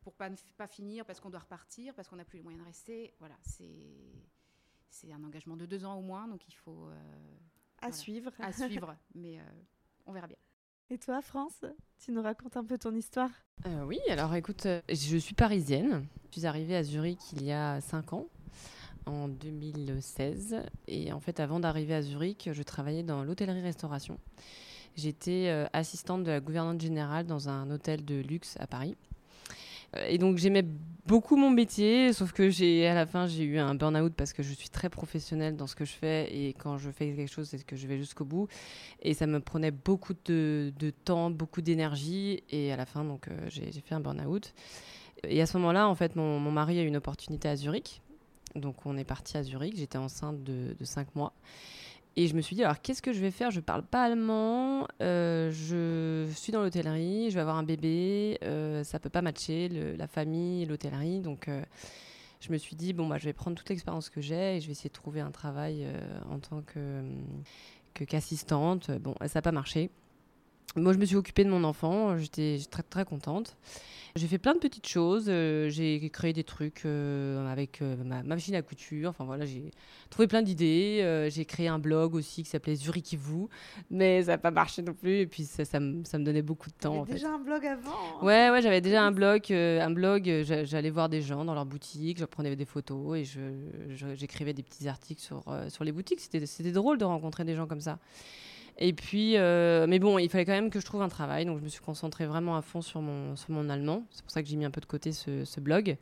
pour pas pas finir parce qu'on doit repartir, parce qu'on n'a plus les moyens de rester, voilà, c'est c'est un engagement de deux ans au moins, donc il faut à suivre. À suivre, mais on verra bien. Et toi, France, tu nous racontes un peu ton histoire? Euh, Oui, alors écoute, euh, je suis parisienne. Je suis arrivée à Zurich il y a 5 ans, en 2016. Et en fait, avant d'arriver à Zurich, je travaillais dans l'hôtellerie-restauration. J'étais euh, assistante de la gouvernante générale dans un hôtel de luxe à Paris. Euh, et donc j'aimais beaucoup mon métier, sauf que j'ai à la fin j'ai eu un burn-out parce que je suis très professionnelle dans ce que je fais et quand je fais quelque chose, c'est que je vais jusqu'au bout. Et ça me prenait beaucoup de, temps, beaucoup d'énergie et à la fin donc euh, j'ai fait un burn-out. Et à ce moment-là, en fait, mon, mari a eu une opportunité à Zurich. Donc on est parti à Zurich, j'étais enceinte de, de 5 mois. Et je me suis dit, alors qu'est-ce que je vais faire? Je parle pas allemand, euh, je suis dans l'hôtellerie, je vais avoir un bébé, euh, ça peut pas matcher, la famille, l'hôtellerie. Donc euh, je me suis dit, bon, bah, je vais prendre toute l'expérience que j'ai et je vais essayer de trouver un travail en tant qu'assistante. bon, ça n'a pas marché. Moi, je me suis occupée de mon enfant, j'étais très, très contente. J'ai fait plein de petites choses. Euh, j'ai créé des trucs euh, avec euh, ma, machine à couture. Enfin voilà, j'ai trouvé plein d'idées. j'ai créé un blog aussi qui s'appelait Zurichivou, mais ça n'a pas marché non plus. Et puis ça, ça, me, ça me donnait beaucoup de temps. déjà un blog avant Ouais, ouais, j'avais déjà un blog. un blog. J'allais voir des gens dans leur boutique, je prenais des photos et j'écrivais des petits articles sur, sur les boutiques. C'était drôle de rencontrer des gens comme ça. Et puis, euh, mais bon, il fallait quand même que je trouve un travail, donc je me suis concentrée vraiment à fond sur mon, sur mon allemand. C'est pour ça que j'ai mis un peu de côté ce, blog.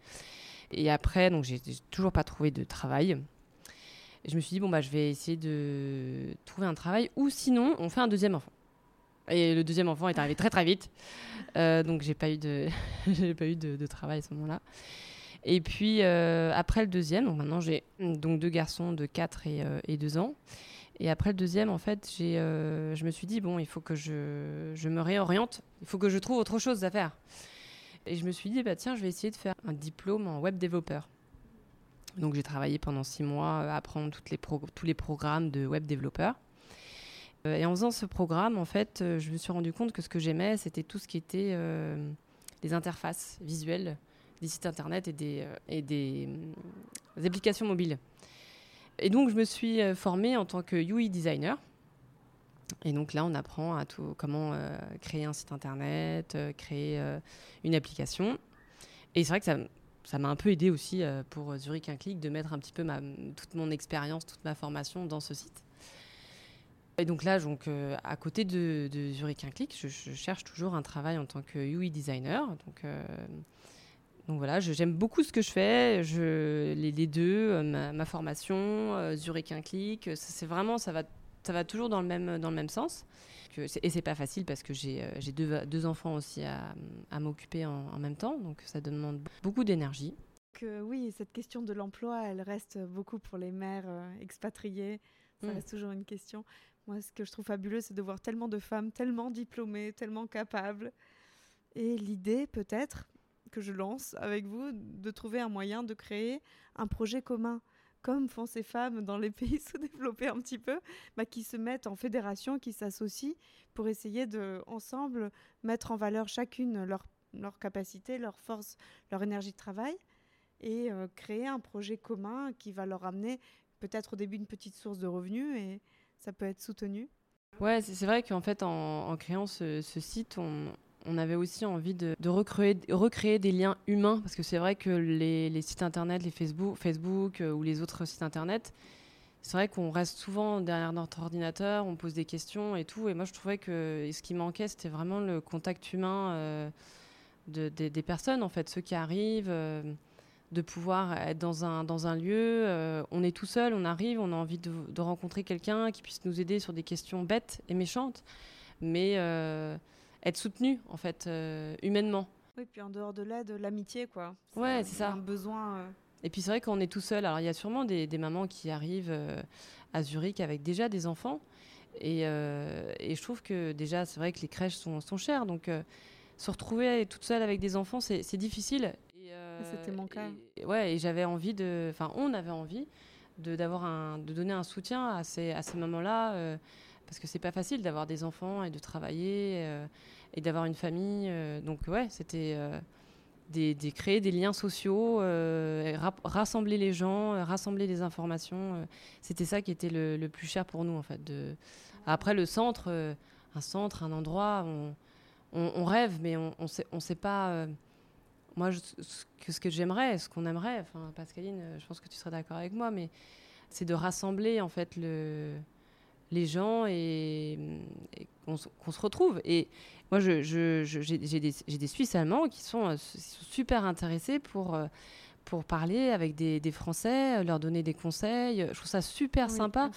Et après, donc j'ai toujours pas trouvé de travail. Je me suis dit, bon, bah, je vais essayer de trouver un travail, ou sinon, on fait un deuxième enfant. Et le deuxième enfant est arrivé très très vite, euh, donc j'ai pas eu de, pas eu de, travail à ce moment-là. Et puis euh, après le deuxième, donc maintenant j'ai deux garçons de 4 et, et 2 ans. Et après le deuxième, en fait, j'ai, euh, je me suis dit, bon, il faut que je, je, me réoriente, il faut que je trouve autre chose à faire. Et je me suis dit, bah, tiens, je vais essayer de faire un diplôme en web développeur. Donc j'ai travaillé pendant six mois à apprendre toutes les tous les programmes de web développeur. Euh, et en faisant ce programme, en fait, euh, je me suis rendu compte que ce que j'aimais, c'était tout ce qui était les interfaces visuelles des sites internet et des, et des applications mobiles. Et donc, je me suis euh, formée en tant que UI designer. Et donc là, on apprend à tout, comment euh, créer un site internet, euh, créer une application. Et c'est vrai que ça, m'a un peu aidé aussi pour Zurich Un Clic de mettre un petit peu toute mon expérience, toute ma formation dans ce site. Et donc là, donc, à côté de, Zurich Un Clic, je, je, cherche toujours un travail en tant que UI designer. Donc donc voilà, j'aime beaucoup ce que je fais, je, les, les deux, euh, ma, formation, euh, Zurich un clic, c'est vraiment, ça va, ça va toujours dans le même, dans le même sens. Que, et c'est pas facile parce que j'ai euh, deux, deux, enfants aussi à, à m'occuper en, même temps, donc ça demande beaucoup d'énergie. Que oui, cette question de l'emploi, elle reste beaucoup pour les mères expatriées. Ça mm. reste toujours une question. Moi, ce que je trouve fabuleux, c'est de voir tellement de femmes, tellement diplômées, tellement capables. Et l'idée, peut-être, que je lance avec vous, de trouver un moyen de créer un projet commun, comme font ces femmes dans les pays sous-développés un petit peu, bah, qui se mettent en fédération, qui s'associent pour essayer de, ensemble, mettre en valeur chacune leur, leur capacité, leur force, leur énergie de travail, et euh, créer un projet commun qui va leur amener peut-être au début une petite source de revenus, et ça peut être soutenu. Ouais, c'est vrai qu'en fait, en, créant ce, ce site, on, on avait aussi envie de, recréer, des liens humains, parce que c'est vrai que les, sites internet, les Facebook, Facebook euh, ou les autres sites internet, c'est vrai qu'on reste souvent derrière notre ordinateur, on pose des questions et tout. Et moi, je trouvais que ce qui manquait, c'était vraiment le contact humain de, des personnes, en fait, ceux qui arrivent de pouvoir être dans un, dans un lieu. Euh, on est tout seul, on arrive, on a envie de, rencontrer quelqu'un qui puisse nous aider sur des questions bêtes et méchantes, mais euh, être soutenu, en fait, euh, humainement. Oui, puis en dehors de l'aide, l'amitié, quoi. Ouais, c'est ça. Un besoin. Et puis c'est vrai qu'on est tout seul. Alors il y a sûrement des, des mamans qui arrivent à Zurich avec déjà des enfants. Et, et je trouve que déjà, c'est vrai que les crèches sont, sont chères. Donc se retrouver toute seule avec des enfants, c'est difficile. C'était mon cas. Et, ouais, et j'avais envie de. Enfin, on avait envie de, d'avoir un, de donner un soutien à ces, à ces moments-là. Euh, parce que c'est pas facile d'avoir des enfants et de travailler euh, et d'avoir une famille. Euh, donc, ouais, c'était. Des, créer des liens sociaux, rassembler les gens, rassembler les informations. C'était ça qui était le, plus cher pour nous, en fait. Après, le centre, un centre, un endroit, on, on, on rêve, mais on ne sait, on sait pas moi, ce que, j'aimerais, ce qu'on aimerait, enfin, Pascaline, euh, je pense que tu seras d'accord avec moi, mais c'est de rassembler en fait le, les gens et, qu'on se retrouve. Et moi, j'ai je, je, des, des, Suisses allemands qui sont, euh, super intéressés pour, euh, pour parler avec des, des, Français, euh, leur donner des conseils. Je trouve ça super sympa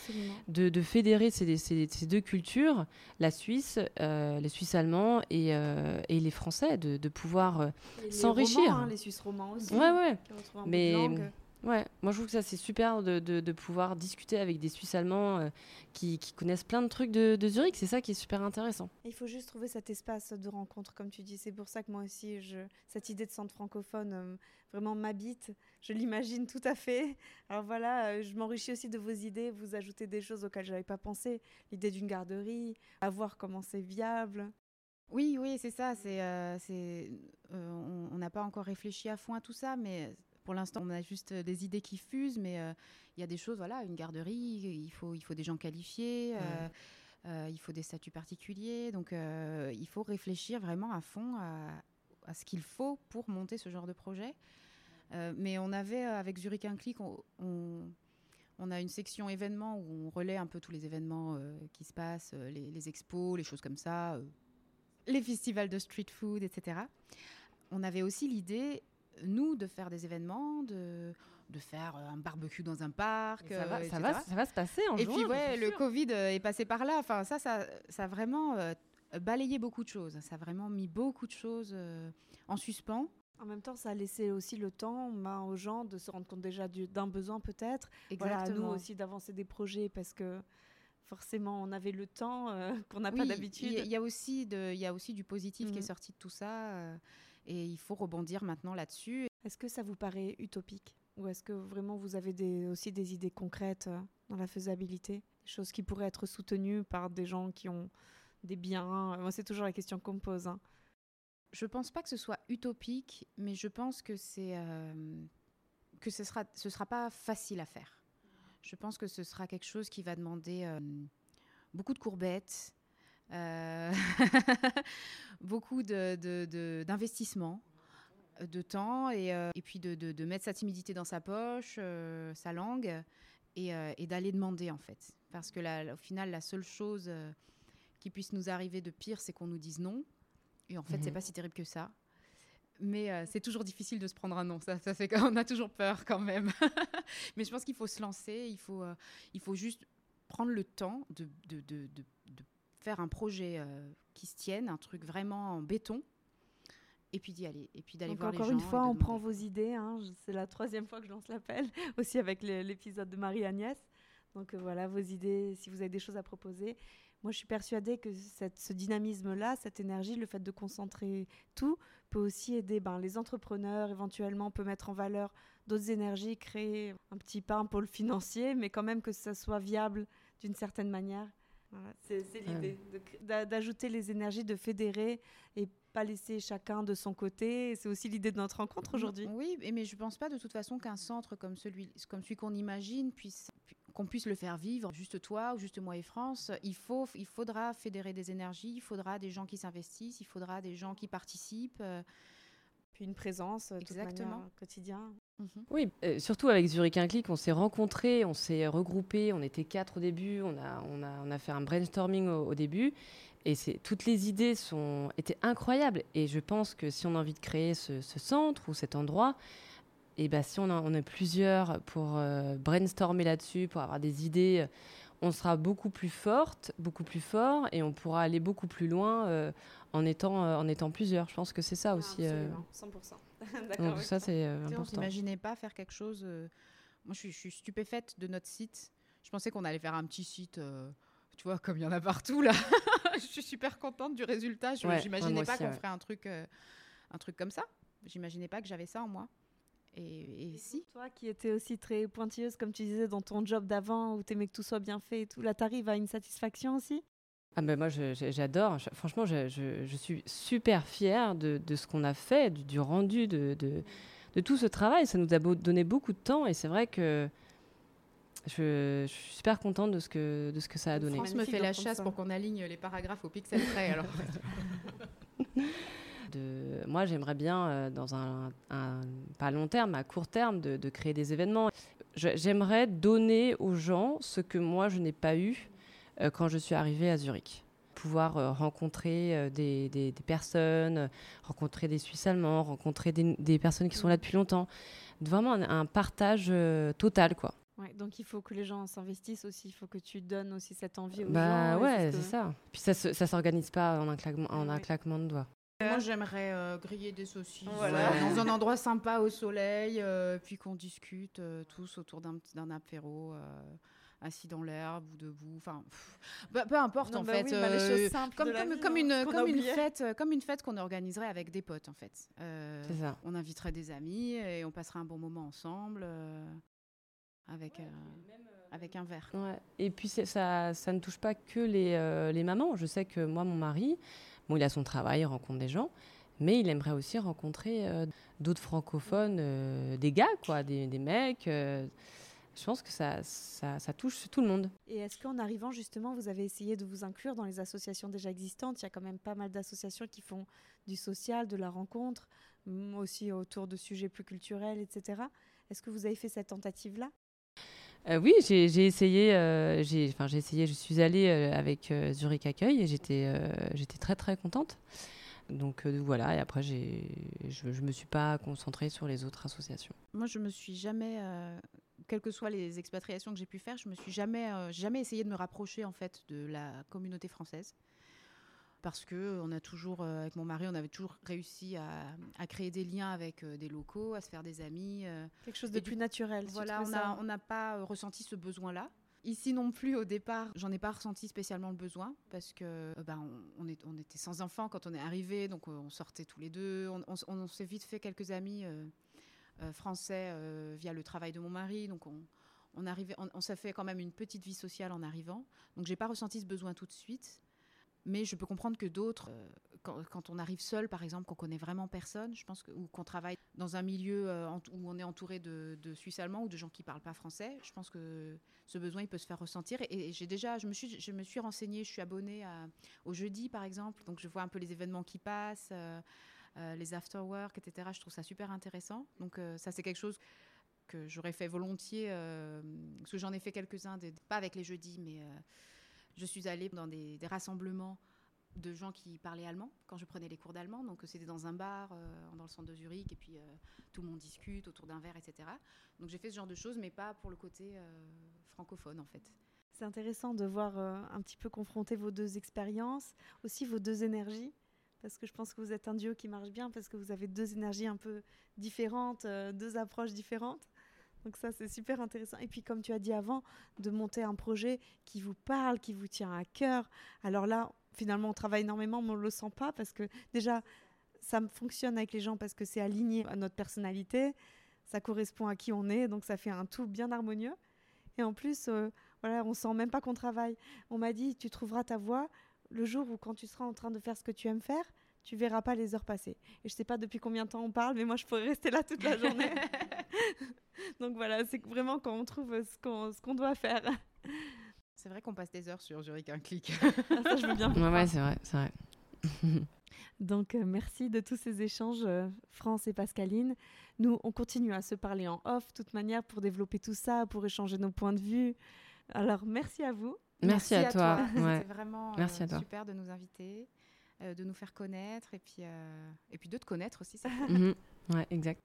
de, de, fédérer ces, ces, ces, deux cultures, la Suisse, euh, les Suisses allemands et, et les Français, de, de pouvoir s'enrichir. Hein, les Suisses romans aussi. Ouais, ouais. Mais Ouais, moi je trouve que ça c'est super de, de, pouvoir discuter avec des Suisses allemands euh, qui, qui, connaissent plein de trucs de, de Zurich, c'est ça qui est super intéressant. Il faut juste trouver cet espace de rencontre, comme tu dis. C'est pour ça que moi aussi, je, cette idée de centre francophone euh, vraiment m'habite. Je l'imagine tout à fait. Alors voilà, euh, je m'enrichis aussi de vos idées, vous ajoutez des choses auxquelles je n'avais pas pensé. L'idée d'une garderie, à voir comment c'est viable. Oui, oui, c'est ça. C'est, on n'a pas encore réfléchi à fond à tout ça, mais pour l'instant, on a juste euh, des idées qui fusent, mais euh, il y a des choses, voilà, une garderie, il faut, il faut des gens qualifiés. Euh, il faut des statuts particuliers. Donc, il faut réfléchir vraiment à fond à, ce qu'il faut pour monter ce genre de projet. mais on avait, avec Zurich Un Clic, on, on, a une section événements où on relaie un peu tous les événements qui se passent, les, les, expos, les choses comme ça, les festivals de street food, etc. On avait aussi l'idée nous, de faire des événements, de, de faire euh, un barbecue dans un parc. Ça va, euh, ça, va, ça va, se passer en Et puis, ouais, le Covid euh, est passé par là. Enfin, ça, ça, ça a vraiment balayé beaucoup de choses. Ça a vraiment mis beaucoup de choses en suspens. En même temps, ça a laissé aussi le temps ben, aux gens de se rendre compte déjà d'un besoin peut-être. Voilà, à nous aussi d'avancer des projets parce que forcément, on avait le temps qu'on n'a pas d'habitude. Il y, a aussi de, il y a aussi du positif qui est mmh. sorti de tout ça. Et il faut rebondir maintenant là-dessus. Est-ce que ça vous paraît utopique Ou est-ce que vraiment vous avez des, aussi des idées concrètes euh, dans la faisabilité? Des choses qui pourraient être soutenues par des gens qui ont des biens? Moi, c'est toujours la question qu'on me pose. Hein. Je pense pas que ce soit utopique, mais je pense que c'est euh, que ce sera ce sera pas facile à faire. Je pense que ce sera quelque chose qui va demander euh, beaucoup de courbettes, beaucoup d'investissement, de, de, de, temps et, euh, et puis de, mettre sa timidité dans sa poche, euh, sa langue et, et d'aller demander en fait. Parce que au final, la seule chose qui puisse nous arriver de pire, c'est qu'on nous dise non. Et en fait, c'est mhm. pas si terrible que ça. Mais c'est toujours difficile de se prendre un non. Ça, ça fait qu'on a toujours peur quand même. Mais je pense qu'il faut se lancer. Il faut, il faut juste prendre le temps de, de, de, de faire un projet euh, qui se tienne, un truc vraiment en béton, et puis d'y aller, et puis d'aller voir les gens. Encore une fois, on prend vos idées. Hein. C'est la troisième fois que je lance l'appel, aussi avec l'épisode de Marie-Agnès. Donc euh, voilà, vos idées, si vous avez des choses à proposer. Moi, je suis persuadée que cette, ce dynamisme-là, cette énergie, le fait de concentrer tout, peut aussi aider ben, les entrepreneurs, éventuellement, peut mettre en valeur d'autres énergies, créer un petit pain pour le financier, mais quand même que ça soit viable d'une certaine manière c'est l'idée, d'ajouter les énergies, de fédérer et pas laisser chacun de son côté. C'est aussi l'idée de notre rencontre aujourd'hui. Oui, mais je ne pense pas de toute façon qu'un centre comme celui, comme celui qu'on imagine puisse qu'on puisse le faire vivre, juste toi ou juste moi et France. Il, faut, il faudra fédérer des énergies, il faudra des gens qui s'investissent, il faudra des gens qui participent. Euh. Puis une présence Exactement. quotidien. Mhm. Oui, euh, surtout avec Zurich Un Clic, on s'est rencontrés, on s'est regroupés, on était quatre au début, on a, on a, on a fait un brainstorming au, début, et toutes les idées sont, étaient incroyables. Et je pense que si on a envie de créer ce, centre ou cet endroit, et ben si on, on est plusieurs pour euh, brainstormer là-dessus, pour avoir des idées, on sera beaucoup plus forte, beaucoup plus fort, et on pourra aller beaucoup plus loin euh, en, étant, en étant plusieurs. Je pense que c'est ça ah, aussi. Absolument, 100%. Donc ça, c'est euh, important. On n'imaginait pas faire quelque chose. Euh, moi, je suis, stupéfaite de notre site. Je pensais qu'on allait faire un petit site, euh, tu vois, comme il y en a partout là. je suis super contente du résultat. Je n'imaginais pas qu'on ferait un truc, un truc comme ça. J'imaginais pas que j'avais ça en moi. Et, si. Toi qui étais aussi très pointilleuse, comme tu disais, dans ton job d'avant, où tu aimais que tout soit bien fait et tout, là, tu arrives à une satisfaction aussi? Ah ben moi j'adore, franchement je, je, suis super fière de, de ce qu'on a fait, du, rendu de, de, de, tout ce travail. Ça nous a donné beaucoup de temps et c'est vrai que je, suis super contente de ce que, de ce que ça a donné. France me fait la chasse pour qu'on aligne les paragraphes au pixel près. alors. de, moi j'aimerais bien euh, dans un, un, pas long terme, à court terme, de, de créer des événements. J'aimerais donner aux gens ce que moi je n'ai pas eu euh, quand je suis arrivée à Zurich pouvoir euh, rencontrer des, des, personnes, rencontrer des Suisses allemands, rencontrer des, des, personnes qui sont là depuis longtemps. Vraiment un, partage total, quoi. Ouais, donc il faut que les gens s'investissent aussi, il faut que tu donnes aussi cette envie aux bah, gens. Ouais, c'est ça. Puis ça ne s'organise pas en un claquement, en un claquement de doigts. Moi, j'aimerais griller des saucisses dans un endroit sympa au soleil, puis qu'on discute tous autour d'un apéro assis dans l'herbe ou debout, enfin, peu, importe en bah fait. Euh, comme, comme, une, comme une fête, euh, comme une fête qu'on organiserait avec des potes en fait. Euh, ça. On inviterait des amis et on passerait un bon moment ensemble avec. avec un verre. Ouais. Et puis ça, ça ne touche pas que les, les mamans. Je sais que moi, mon mari, bon, il a son travail, il rencontre des gens, mais il aimerait aussi rencontrer d'autres francophones, des gars, quoi, des, mecs je pense que ça, ça, touche tout le monde. Et est-ce qu'en arrivant, justement, vous avez essayé de vous inclure dans les associations déjà existantes? Il y a quand même pas mal d'associations qui font du social, de la rencontre, aussi autour de sujets plus culturels, etc. Est-ce que vous avez fait cette tentative-là? Euh, oui, j'ai essayé, euh, j'ai essayé, je suis allée euh, avec Zurich Accueil et j'étais très très contente. Donc voilà, et après je ne me suis pas concentrée sur les autres associations. Moi, je me suis jamais quelles que soient les expatriations que j'ai pu faire, je me suis jamais, jamais essayé de me rapprocher en fait de la communauté française parce que on a toujours, euh, avec mon mari, on avait toujours réussi à, créer des liens avec euh, des locaux, à se faire des amis. Quelque chose de plus naturel. Voilà, on n'a pas ressenti ce besoin-là. Ici non plus, au départ, j'en ai pas ressenti spécialement le besoin parce que ben, on, est, on, était sans enfants quand on est arrivé, donc on sortait tous les deux. On, on s'est vite fait quelques amis euh, français euh, via le travail de mon mari. Donc on, on, arrivait, on, s'est fait quand même une petite vie sociale en arrivant. Donc j'ai pas ressenti ce besoin tout de suite. Mais je peux comprendre que d'autres, euh, quand, on arrive seul, par exemple, qu'on connaît vraiment personne, je pense ou qu'on travaille dans un milieu où on est entouré de, Suisses allemands ou de gens qui parlent pas français, je pense que ce besoin il peut se faire ressentir. Et, j'ai déjà, je me suis, je me suis renseignée, je suis abonnée au jeudi, par exemple, donc je vois un peu les événements qui passent. Euh, les afterwork, etc. Je trouve ça super intéressant. Donc euh, ça, c'est quelque chose que j'aurais fait volontiers, euh, parce que j'en ai fait quelques-uns, pas avec les jeudis, mais je suis allée dans des, rassemblements de gens qui parlaient allemand quand je prenais les cours d'allemand. Donc c'était dans un bar dans le centre de Zurich et puis tout le monde discute autour d'un verre, etc. Donc j'ai fait ce genre de choses, mais pas pour le côté francophone en fait. C'est intéressant de voir un petit peu confronter vos deux expériences, aussi vos deux énergies parce que je pense que vous êtes un duo qui marche bien, parce que vous avez deux énergies un peu différentes, euh, deux approches différentes. Donc ça, c'est super intéressant. Et puis, comme tu as dit avant, de monter un projet qui vous parle, qui vous tient à cœur. Alors là, finalement, on travaille énormément, mais on ne le sent pas, parce que déjà, ça fonctionne avec les gens, parce que c'est aligné à notre personnalité, ça correspond à qui on est, donc ça fait un tout bien harmonieux. Et en plus, euh, voilà, on sent même pas qu'on travaille. On m'a dit, tu trouveras ta voix le jour où quand tu seras en train de faire ce que tu aimes faire, tu verras pas les heures passer. Et je sais pas depuis combien de temps on parle, mais moi je pourrais rester là toute la journée. Donc voilà, c'est vraiment quand on trouve ce qu'on doit faire. C'est vrai qu'on passe des heures sur Zurich un clic. Ah, ça, je veux bien. Ouais, ouais c'est vrai, c'est vrai. Donc, euh, merci de tous ces échanges, euh, France et Pascaline. Nous, on continue à se parler en off, de toute manière, pour développer tout ça, pour échanger nos points de vue. Alors, merci à vous. Merci, à, toi. Ouais. C'était vraiment Merci euh, à toi. super de nous inviter, euh, de nous faire connaître et puis, euh, et puis de te connaître aussi. ça. Ouais, exact.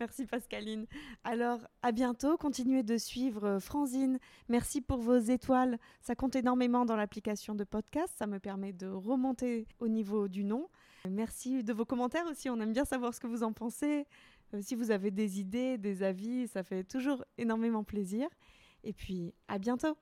Merci Pascaline. Alors, à bientôt. Continuez de suivre euh, Franzine. Merci pour vos étoiles. Ça compte énormément dans l'application de podcast. Ça me permet de remonter au niveau du nom. Merci de vos commentaires aussi. On aime bien savoir ce que vous en pensez. Euh, si vous avez des idées, des avis, ça fait toujours énormément plaisir. Et puis, à bientôt.